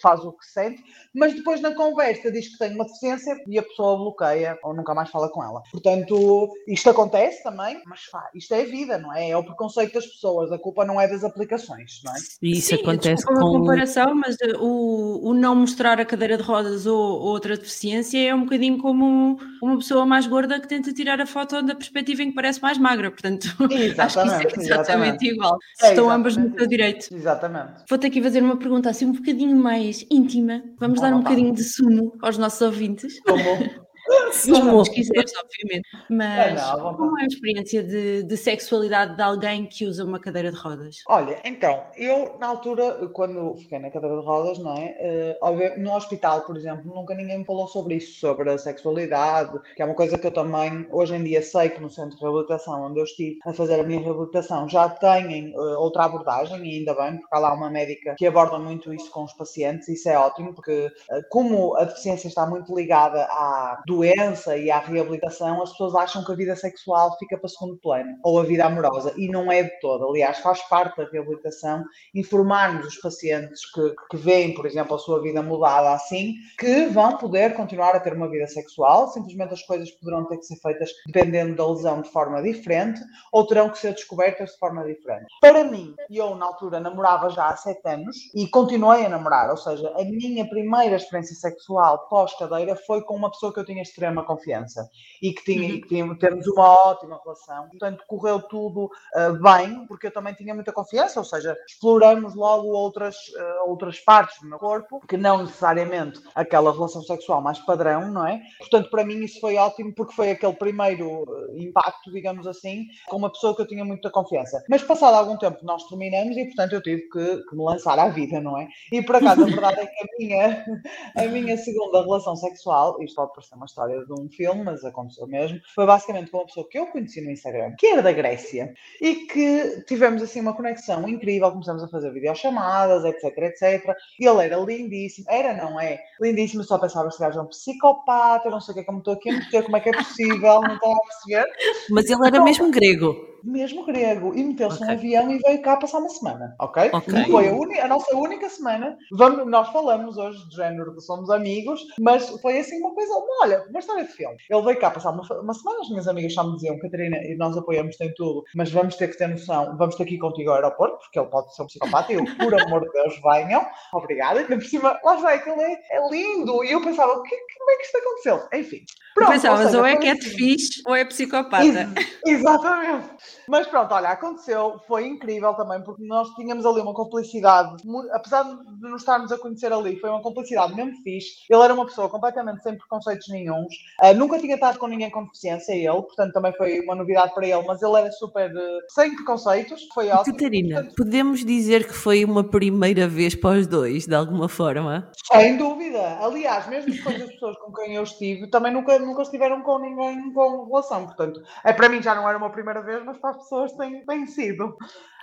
faz o que sente, mas depois na conversa diz que tem uma deficiência e a pessoa bloqueia ou nunca mais fala com ela. Portanto, isto acontece também, mas pá, isto é vida, não é? É o preconceito das pessoas, a culpa não é das aplicações, não é? E isso Sim, acontece com... com... a comparação, mas o, o não mostrar a cadeira de rodas ou, ou outra deficiência é um bocadinho como uma pessoa mais gorda que tenta tirar a foto da perspectiva em que parece mais magra, portanto Exatamente, acho que isso é exatamente igual. É, Estão ambas no seu direito. Exatamente. Vou ter que fazer uma pergunta assim um bocadinho mais íntima. Vamos dar um bocadinho de sumo aos nossos ouvintes. Como? Mas vamos, quiseres, obviamente. É, Mas não, à vontade. como é a experiência de, de sexualidade de alguém que usa uma cadeira de rodas? Olha, então, eu na altura, quando fiquei na cadeira de rodas, não é? Óbvio, no hospital, por exemplo, nunca ninguém me falou sobre isso, sobre a sexualidade, que é uma coisa que eu também, hoje em dia, sei que no centro de reabilitação, onde eu estive a fazer a minha reabilitação, já têm eh, outra abordagem, e ainda bem, porque há lá uma médica que aborda muito isso com os pacientes, isso é ótimo, porque eh, como a deficiência está muito ligada à doença e à reabilitação, as pessoas acham que a vida sexual fica para segundo plano, ou a vida amorosa, e não é de todo. Aliás, faz parte da reabilitação informarmos os pacientes que, que veem, por exemplo, a sua vida mudada assim, que vão poder continuar a ter uma vida sexual, simplesmente as coisas poderão ter que ser feitas dependendo da lesão de forma diferente, ou terão que ser descobertas de forma diferente. Para mim, eu na altura namorava já há sete anos e continuei a namorar, ou seja, a minha primeira experiência sexual pós-cadeira foi com uma pessoa que eu tinha extrema confiança e que tinha, e que tinha temos uma ótima relação. Portanto, correu tudo ah, bem, porque eu também tinha muita confiança, ou seja, exploramos logo outras, ah, outras partes do meu corpo, que não necessariamente aquela relação sexual mais padrão, não é? Portanto, para mim isso foi ótimo, porque foi aquele primeiro ah, impacto, digamos assim, com uma pessoa que eu tinha muita confiança. Mas passado algum tempo nós terminamos e, portanto, eu tive que, que me lançar à vida, não é? E por acaso, a verdade é que a minha, a minha segunda relação sexual, isto pode parecer uma história de um filme, mas aconteceu mesmo, foi basicamente com uma pessoa que eu conheci no Instagram, que era da Grécia, e que tivemos assim uma conexão incrível, começamos a fazer videochamadas, etc, etc. E ele era lindíssimo, era, não é? Lindíssimo, só pensava que este gajo é um psicopata, eu não sei o que é que eu me estou aqui a meter, como é que é possível, não estava a perceber. Mas ele era mesmo grego. Mesmo grego, e meteu-se Ok. num avião e veio cá passar uma semana, ok? Ok. E foi a, uni- a nossa única semana. Vamos, nós falamos hoje de género que somos amigos, mas foi assim uma coisa, olha, uma história de filme. Ele veio cá passar uma, uma semana, as minhas amigas só me diziam, Catarina, e nós apoiamos-te em tudo, mas vamos ter que ter noção, vamos ter que ir contigo ao aeroporto, porque ele pode ser um psicopata, e eu, por amor de Deus, venham, obrigada. E por cima, lá está, aquele é, é lindo, e eu pensava, o que, como é que isto aconteceu? Enfim. Pronto, Pensavas, seja, ou é que é assim. fixe ou é psicopata. Ex- exatamente. Mas pronto, olha, aconteceu, foi incrível também, porque nós tínhamos ali uma complicidade, apesar de nos estarmos a conhecer ali, foi uma complicidade mesmo fixe. Ele era uma pessoa completamente sem preconceitos nenhuns, Ah, nunca tinha estado com ninguém com deficiência, ele, portanto também foi uma novidade para ele, mas ele era super eh, sem preconceitos, foi ótimo. Catarina, Portanto, podemos dizer que foi uma primeira vez para os dois, de alguma forma? Sem dúvida. Aliás, mesmo depois das pessoas com quem eu estive, também nunca, nunca estiveram com ninguém com relação. Portanto, é, para mim já não era uma primeira vez, mas para as pessoas tem, tem sido.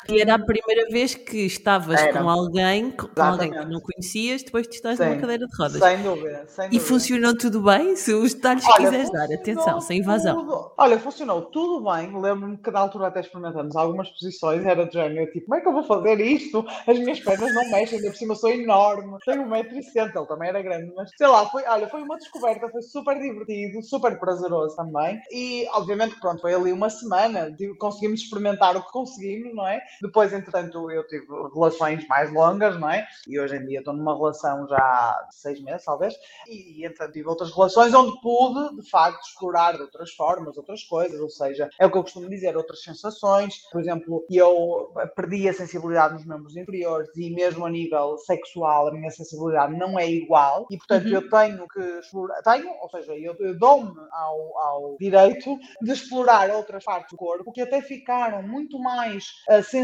E era a primeira vez que estavas Era. com alguém, com alguém que não conhecias, depois de estás numa cadeira de rodas. Sem dúvida. Sem E dúvida. funcionou tudo bem? Se os detalhes Olha, quiseres dar, atenção, sem invasão. tudo. Olha, funcionou tudo bem. Lembro-me que na altura até experimentamos algumas posições, era de género, tipo, como é que eu vou fazer isto? As minhas pernas não mexem, ainda por cima sou enorme, tenho 1,60m, ele também era grande, mas sei lá, foi, olha, foi uma descoberta, foi super divertido, super prazeroso também. E obviamente, pronto, foi ali uma semana, conseguimos experimentar o que conseguimos, não é? Depois, entretanto, eu tive relações mais longas, não é? E hoje em dia estou numa relação já há seis meses, talvez, e entretanto tive outras relações onde pude, de facto, explorar de outras formas, outras coisas, ou seja, é o que eu costumo dizer, outras sensações. Por exemplo, eu perdi a sensibilidade nos membros inferiores e mesmo a nível sexual a minha sensibilidade não é igual e, portanto, eu tenho que explorar, tenho, ou seja, eu, eu dou-me ao, ao direito de explorar outras partes do corpo que até ficaram muito mais ah, sensíveis,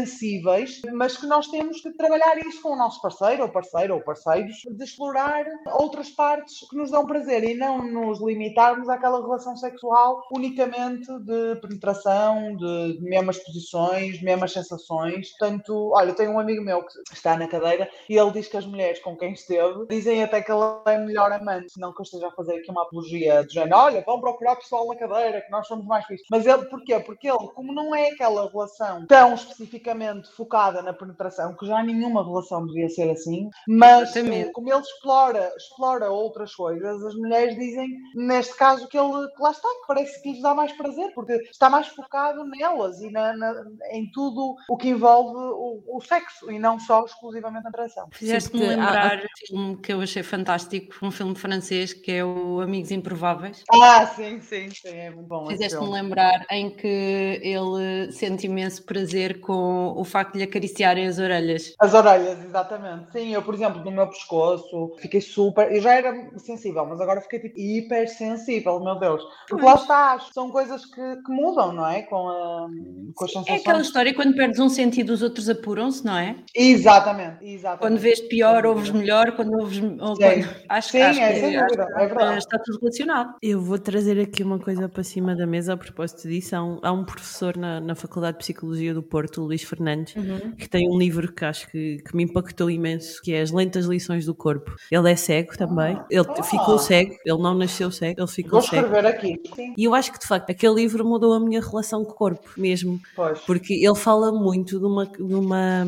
mas que nós temos que trabalhar isso com o nosso parceiro ou parceiro ou parceiros, de explorar outras partes que nos dão prazer e não nos limitarmos àquela relação sexual unicamente de penetração, de, mesmas posições, mesmas sensações. Portanto, olha, tenho um amigo meu que está na cadeira e ele diz que as mulheres com quem esteve dizem até que ele é melhor amante, não que eu esteja a fazer aqui uma apologia do género, olha, vão procurar pessoal na cadeira, que nós somos mais fixos. Mas ele, porquê? Porque ele, como não é aquela relação tão especificamente focada na penetração, que já nenhuma relação devia ser assim, mas Exatamente. como ele explora, explora outras coisas, as mulheres dizem, neste caso, que ele, que lá está, que parece que lhes dá mais prazer, porque está mais focado nelas e na- na- em tudo o que envolve o, o sexo e não só exclusivamente a penetração. Fizeste-me há- lembrar um filme que eu achei fantástico, um filme francês que é o Amigos Improváveis. Ah, sim, sim, sim, é muito bom. Fizeste-me lembrar em que ele sente imenso prazer com o facto de lhe acariciarem as orelhas. As orelhas, exatamente. Sim, eu, por exemplo, no meu pescoço, fiquei super. Eu já era sensível, mas agora fiquei tipo hipersensível, meu Deus. Porque lá está, acho que são coisas que, que mudam, não é? Com, a, com as É sensações. aquela história quando perdes um sentido, os outros apuram-se, não é? Exatamente, exatamente. Quando vês pior, ouves melhor, quando ouves. Ou Sim. quando... Acho, Sim, acho é, que sem acho dúvida, que é verdade. está tudo relacionado. Eu vou trazer aqui uma coisa para cima da mesa a propósito disso. Há um, há um professor na, na Faculdade de Psicologia do Porto, o Luís Fernandes, que tem um livro que acho que, que me impactou imenso, que é As Lentas Lições do Corpo. Ele é cego também. Ele Ah. ficou cego, ele não nasceu cego, ele ficou Vou cego. escrever aqui. Sim, E eu acho que de facto aquele livro mudou a minha relação com o corpo mesmo. pois. Porque ele fala muito de uma, de uma,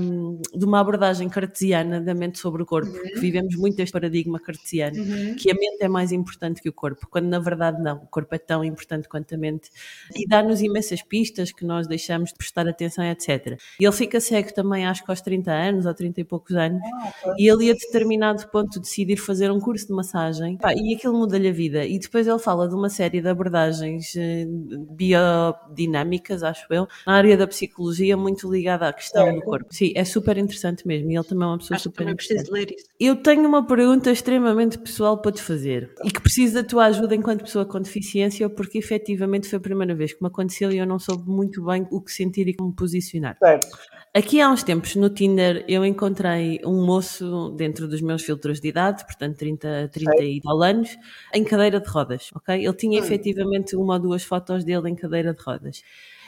de uma abordagem cartesiana da mente sobre o corpo. Uhum. que Vivemos muito este paradigma cartesiano, que a mente é mais importante que o corpo, quando na verdade não. O corpo é tão importante quanto a mente e dá-nos imensas pistas que nós deixamos de prestar atenção, etc. E ele fica cego também, acho que aos 30 anos ou 30 e poucos anos, Ah, e ele a determinado ponto decidir fazer um curso de massagem pá, e aquilo muda-lhe a vida. E depois ele fala de uma série de abordagens eh, biodinâmicas, acho eu, na área da psicologia, muito ligada à questão do Certo. corpo. Sim, é super interessante mesmo. E ele também é uma pessoa Acho super também preciso interessante. de ler isso. Eu tenho uma pergunta extremamente pessoal para te fazer e que preciso da tua ajuda enquanto pessoa com deficiência, porque efetivamente foi a primeira vez que me aconteceu e eu não soube muito bem o que sentir e como posicionar. Certo. Aqui há uns tempos no Tinder eu encontrei um moço dentro dos meus filtros de idade, portanto 30, 30 e tal anos, em cadeira de rodas, ok? Ele tinha efetivamente uma ou duas fotos dele em cadeira de rodas.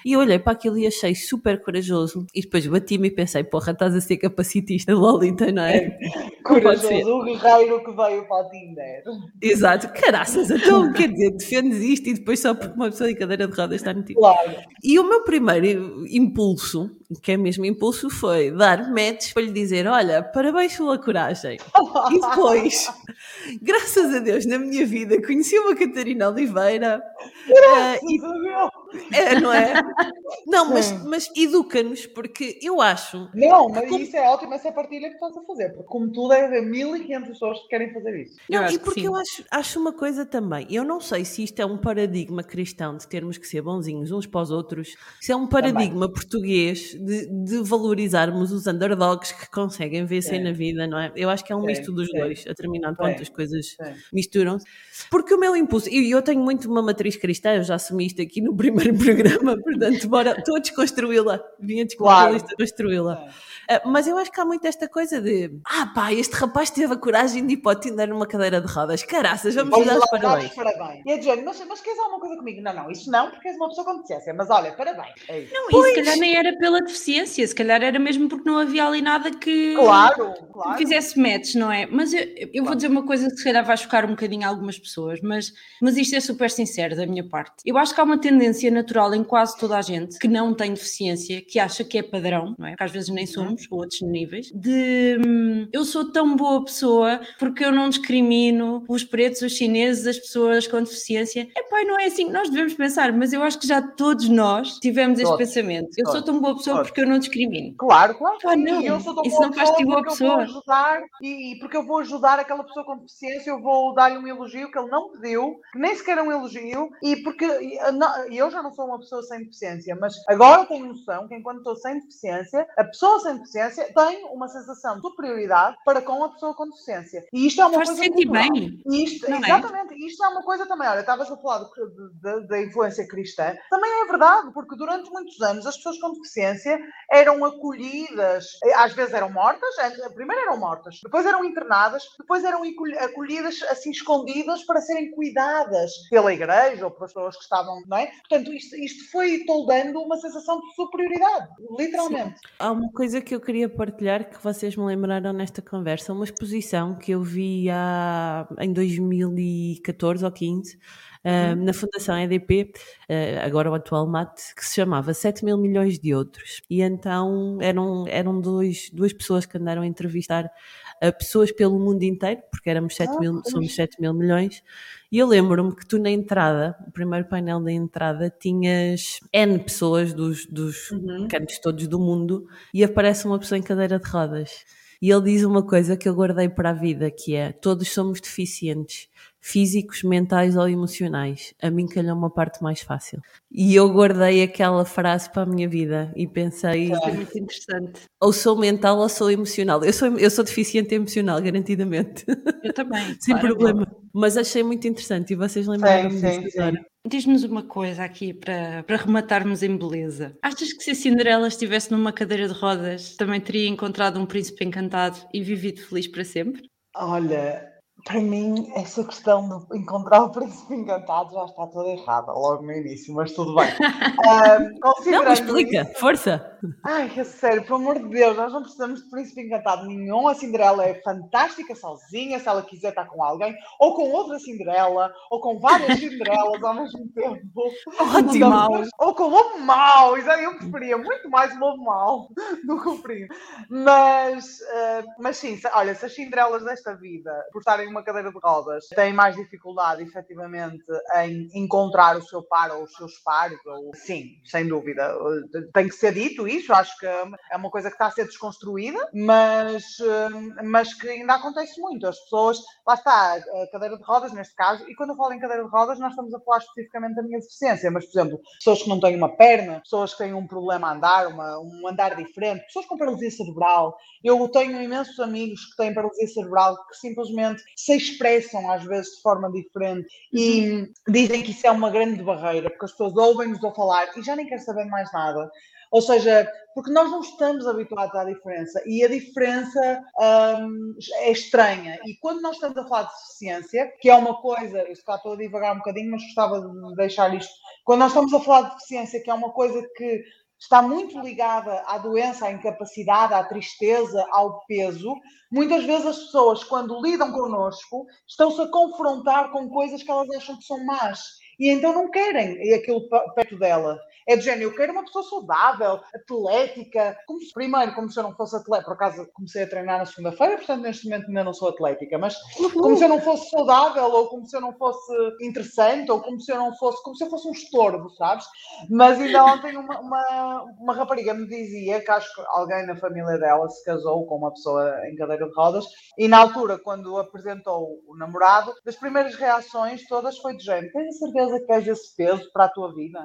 E eu olhei para aquilo e achei super corajoso. E depois bati-me e pensei, porra, estás a ser capacitista, Lolita, não é? Corajoso, o guerreiro que veio para o Tinder. Exato, caraças, então quer dizer, defendes isto e depois só porque uma pessoa em cadeira de rodas está no tipo. Claro. E o meu primeiro impulso, que é mesmo impulso, foi dar match para lhe dizer: Olha, parabéns pela coragem. E depois, graças a Deus, na minha vida, conheci uma Catarina Oliveira. eh, e Meu. É, não é? Não, mas, mas educa-nos, porque eu acho. Não, mas Como- isso é ótimo, essa partilha que estás a fazer, porque como tu deve haver 1500 pessoas que querem fazer isso. Eu Não, e que porque eu acho, acho uma coisa também. Eu não sei se isto é um paradigma cristão de termos que ser bonzinhos uns para os outros, se é um paradigma português de, de valorizarmos os underdogs que conseguem vencer Sim. na vida, não é? Eu acho que é um Sim, misto dos sim. dois. A determinado ponto as coisas misturam-se. Porque o meu impulso, e eu tenho muito uma matriz cristã, eu já assumi isto aqui no primeiro programa, portanto, bora, estou a desconstruí-la. Vim a desconstruí-la Claro. e construí-la. Ah, mas eu acho que há muito esta coisa de ah pá, este rapaz teve a coragem de ir para o Tinder numa cadeira de rodas. Caraças, vamos dar lá, os parabéns. parabéns. E a Jane, mas, mas queres alguma coisa comigo? Não, não, isso não, porque és uma pessoa com deficiência. Mas olha, parabéns. É isso. Não, e se calhar nem era pela deficiência, se calhar era mesmo porque não havia ali nada que, Claro, que claro. fizesse match, não é? Mas eu, eu vou dizer uma coisa que se calhar vai chocar um bocadinho algumas pessoas, mas, mas isto é super sincero da minha parte. Eu acho que há uma tendência natural em quase toda a gente que não tem deficiência, que acha que é padrão, não é? Que às vezes nem somos, ou outros níveis, de hum, eu sou tão boa pessoa porque eu não discrimino os pretos, os chineses, as pessoas com deficiência. É pá, não é assim que nós devemos pensar, mas eu acho que já todos nós tivemos este pensamento. Eu sou tão boa pessoa todos. porque eu não discrimino. Claro, claro. Ah, não, eu sou tão isso boa não faz-te pessoa boa porque eu vou pessoa. ajudar e, porque eu vou ajudar aquela pessoa com deficiência, eu vou dar-lhe um elogio que ele não pediu, que nem sequer é um elogio, e porque eu já não sou uma pessoa sem deficiência, mas agora tenho noção que enquanto estou sem deficiência, a pessoa sem deficiência tem uma sensação de superioridade para com a pessoa com deficiência. E isto é uma Faz-te coisa sentir cultural. bem. Isto, é? exatamente, e isto é uma coisa também. Olha, estavas a falar da influência cristã, também é verdade, porque durante muitos anos as pessoas com deficiência eram acolhidas, às vezes eram mortas, eh, primeiro eram mortas, depois eram internadas, depois eram acolhi- acolhidas assim escondidas para serem cuidadas pela igreja ou pelas pessoas que estavam, não é? Portanto, isto, isto foi toldando uma sensação de superioridade, literalmente. Há uma coisa que eu queria partilhar que vocês me lembraram nesta conversa, uma exposição que eu vi há, em 2014 ou 15 ah, na Fundação EDP, ah, agora o atual MAT, que se chamava 7 mil milhões de outros. E então eram, eram dois, duas pessoas que andaram a entrevistar ah, pessoas pelo mundo inteiro, porque éramos 7 Ah, mil, pois. somos 7 mil milhões, e eu lembro-me que tu na entrada, o primeiro painel da entrada, tinhas N pessoas dos, dos Uhum. cantos todos do mundo e aparece uma pessoa em cadeira de rodas. E ele diz uma coisa que eu guardei para a vida, que é todos somos deficientes, físicos, mentais ou emocionais. A mim calhou uma parte mais fácil. E eu guardei aquela frase para a minha vida e pensei, É muito interessante. ou sou mental ou sou emocional. Eu sou, eu sou deficiente emocional, garantidamente. Eu também. Sem claramente. problema. Mas achei muito interessante e vocês lembraram-me sim, disso sim. agora. Diz-nos uma coisa aqui para, para rematarmos em beleza. Achas que se a Cinderela estivesse numa cadeira de rodas, também teria encontrado um príncipe encantado e vivido feliz para sempre? Olha, para mim, essa questão de encontrar o príncipe encantado já está toda errada, logo no início, mas tudo bem. Ahm, Não, mas explica, isso- força! Ai, é sério, pelo amor de Deus, nós não precisamos de príncipe encantado nenhum. A Cinderela é fantástica sozinha, se ela quiser estar com alguém, ou com outra Cinderela, ou com várias Cinderelas ao mesmo tempo. Ótimo! Não, Ou com o lobo mau, eu preferia muito mais o lobo mau do que o príncipe. Mas, eh, mas sim, olha, se as Cinderelas desta vida, por estarem numa cadeira de rodas, têm mais dificuldade, efetivamente, em encontrar o seu par ou os seus pares, ou, sim, sem dúvida. Tem que ser dito isso, acho que é uma coisa que está a ser desconstruída, mas, eh, mas que ainda acontece muito. As pessoas, lá está, cadeira de rodas, neste caso, e quando eu falo em cadeira de rodas, nós estamos a falar especificamente da minha deficiência, mas, por exemplo, pessoas que não têm uma perna, pessoas que têm um problema a andar, uma- um andar diferente, pessoas com paralisia cerebral. Eu tenho imensos amigos que têm paralisia cerebral que simplesmente se expressam às vezes de forma diferente e dizem que isso é uma grande barreira, porque as pessoas ouvem-nos a falar e já nem querem saber mais nada. Ou seja, porque nós não estamos habituados à diferença e a diferença hum, é estranha. E quando nós estamos a falar de deficiência, que é uma coisa, eu se calhar estou a divagar um bocadinho, mas gostava de deixar isto. Quando nós estamos a falar de deficiência, que é uma coisa que está muito ligada à doença, à incapacidade, à tristeza, ao peso, muitas vezes as pessoas, quando lidam connosco, estão-se a confrontar com coisas que elas acham que são más. E então não querem aquilo perto dela. É do género, eu quero uma pessoa saudável, atlética. Como se, primeiro, como se eu não fosse atleta. Por acaso comecei a treinar na segunda-feira, portanto neste momento ainda não sou atlética. Mas como se eu não fosse saudável, ou como se eu não fosse interessante, ou como se eu não fosse, como se eu fosse um estorvo, sabes? Mas ainda ontem uma, uma, uma rapariga me dizia que acho que alguém na família dela se casou com uma pessoa em cadeira de rodas e na altura, quando apresentou o namorado, das primeiras reações todas foi de género: tens a certeza que queres esse peso para a tua vida?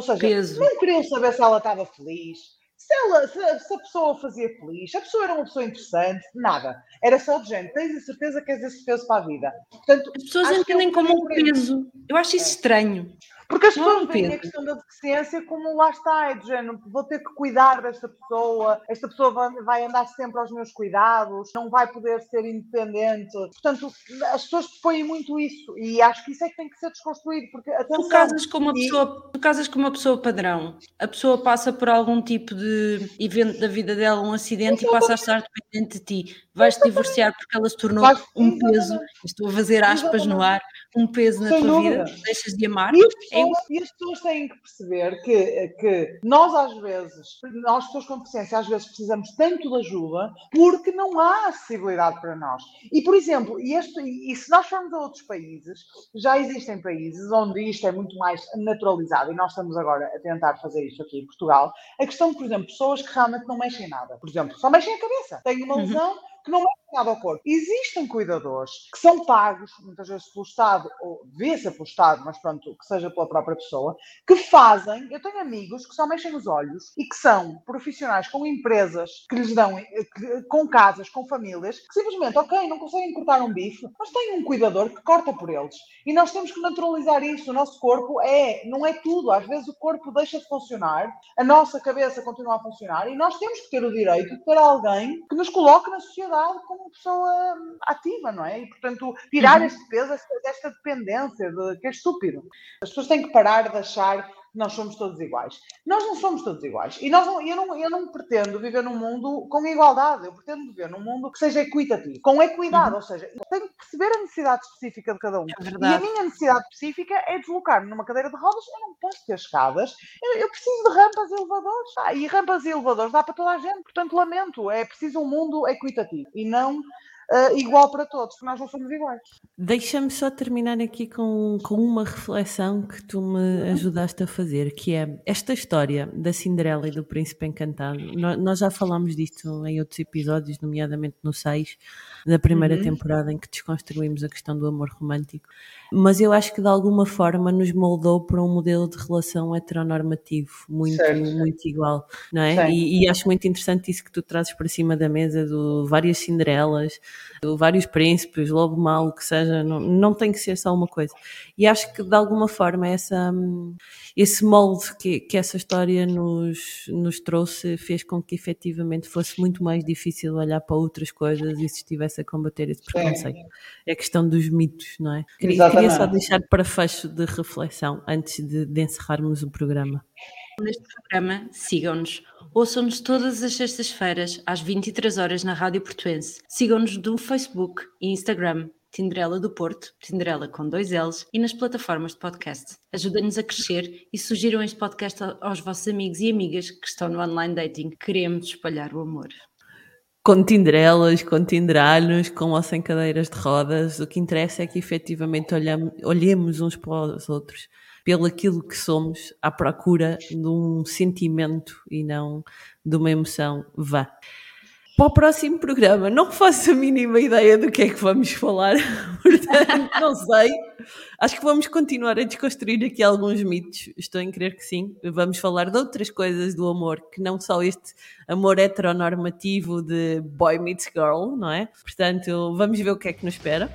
Ou seja, Peso. não queriam saber se ela estava feliz, se, ela, se, a- se a pessoa fazia feliz, se a pessoa era uma pessoa interessante, nada. Era só de género: tens a certeza que queres esse peso para a vida? Portanto, As pessoas é entendem como um peso. Eu acho isso estranho. Porque as Não pessoas veem a questão da deficiência como lá está, é do género, vou ter que cuidar desta pessoa, esta pessoa vai, andar sempre aos meus cuidados, não vai poder ser independente. Portanto, as pessoas põem muito isso e acho que isso é que tem que ser desconstruído, porque atenção, Tu casas com uma e- pessoa, tu casas com uma pessoa padrão. A pessoa passa por algum tipo de evento da vida dela, um acidente, e passa a estar dependente de ti. Vais-te divorciar porque ela se tornou um peso, estou a fazer aspas no ar, um peso na Sem tua dúvida. vida, deixas de amar. As, É pessoas, e as pessoas têm que perceber que, que nós, às vezes, nós, pessoas com deficiência, às vezes precisamos tanto de ajuda porque não há acessibilidade para nós. E, por exemplo, e, este, e se nós formos a outros países, já existem países onde isto é muito mais naturalizado e nós estamos agora a tentar fazer isto aqui em Portugal. A questão, por exemplo, pessoas que realmente não mexem nada. Por exemplo, só mexem a cabeça. Têm uma Uhum. lesão que não mexe nada ao corpo. Existem cuidadores que são pagos, muitas vezes pelo Estado, ou devia ser pelo Estado, mas pronto, que seja pela própria pessoa, que fazem. Eu tenho amigos que só mexem os olhos e que são profissionais com empresas que lhes dão, eh, que- com casas, com famílias, que simplesmente, ok, não conseguem cortar um bife, mas têm um cuidador que corta por eles. E nós temos que naturalizar isso. O nosso corpo é, não é tudo. Às vezes o corpo deixa de funcionar, a nossa cabeça continua a funcionar e nós temos que ter o direito de ter alguém que nos coloque na sociedade como uma pessoa hum, ativa, não é? E, portanto, tirar este peso, esta, dependência, de, que é estúpido. As pessoas têm que parar de achar nós somos todos iguais. Nós não somos todos iguais. E nós não- eu, não, eu não pretendo viver num mundo com igualdade. Eu pretendo viver num mundo que seja equitativo, com equidade. Ou seja, eu tenho que perceber a necessidade específica de cada um. É E a minha necessidade específica é deslocar-me numa cadeira de rodas. Eu não posso ter escadas. Eu, eu preciso de rampas e elevadores. Ah, e rampas e elevadores dá para toda a gente. Portanto, lamento. É preciso um mundo equitativo e não ah, igual para todos, nós não somos iguais. Deixa-me só terminar aqui com, com uma reflexão que tu me ajudaste a fazer, que é esta história da Cinderela e do Príncipe Encantado. No- Nós já falámos disto em outros episódios, nomeadamente no 6, da primeira Uhum. temporada, em que desconstruímos a questão do amor romântico. Mas eu acho que de alguma forma nos moldou para um modelo de relação heteronormativo, muito, Certo. muito igual, não é? E, e acho muito interessante isso que tu trazes para cima da mesa, do várias Cinderelas, do vários príncipes, lobo mau, o que seja, não, não tem que ser só uma coisa. E acho que de alguma forma essa, esse molde que, que essa história nos, nos trouxe fez com que efetivamente fosse muito mais difícil olhar para outras coisas e se estivesse a combater esse preconceito. É a questão dos mitos, não é? Queria, queria só deixar para fecho de reflexão antes de, de encerrarmos o programa. Neste programa, sigam-nos. Ouçam-nos todas as sextas-feiras, às 23 horas na Rádio Portuense. Sigam-nos do Facebook e Instagram, Tinderela do Porto, Tinderela com dois L's, e nas plataformas de podcast. Ajudem-nos a crescer e sugiram este podcast aos vossos amigos e amigas que estão no online dating. Queremos espalhar o amor. Com tinderelas, com tinderalhos, com ou sem cadeiras de rodas. O que interessa é que efetivamente olham- olhemos uns para os outros pelo aquilo que somos à procura de um sentimento e não de uma emoção. Vá. Para o próximo programa, não faço a mínima ideia do que é que vamos falar, portanto, não sei. Acho que vamos continuar a desconstruir aqui alguns mitos, estou em crer que sim. Vamos falar de outras coisas do amor, que não só este amor heteronormativo de boy meets girl, não é? Portanto, vamos ver o que é que nos espera.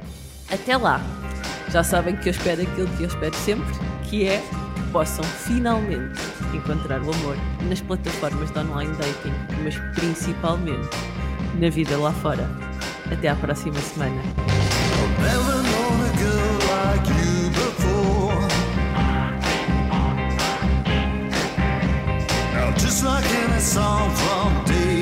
Até lá! Já sabem que eu espero aquilo que eu espero sempre, que é que possam finalmente encontrar o amor nas plataformas de online dating, mas principalmente na vida lá fora. Até à próxima semana. Just like in a song from David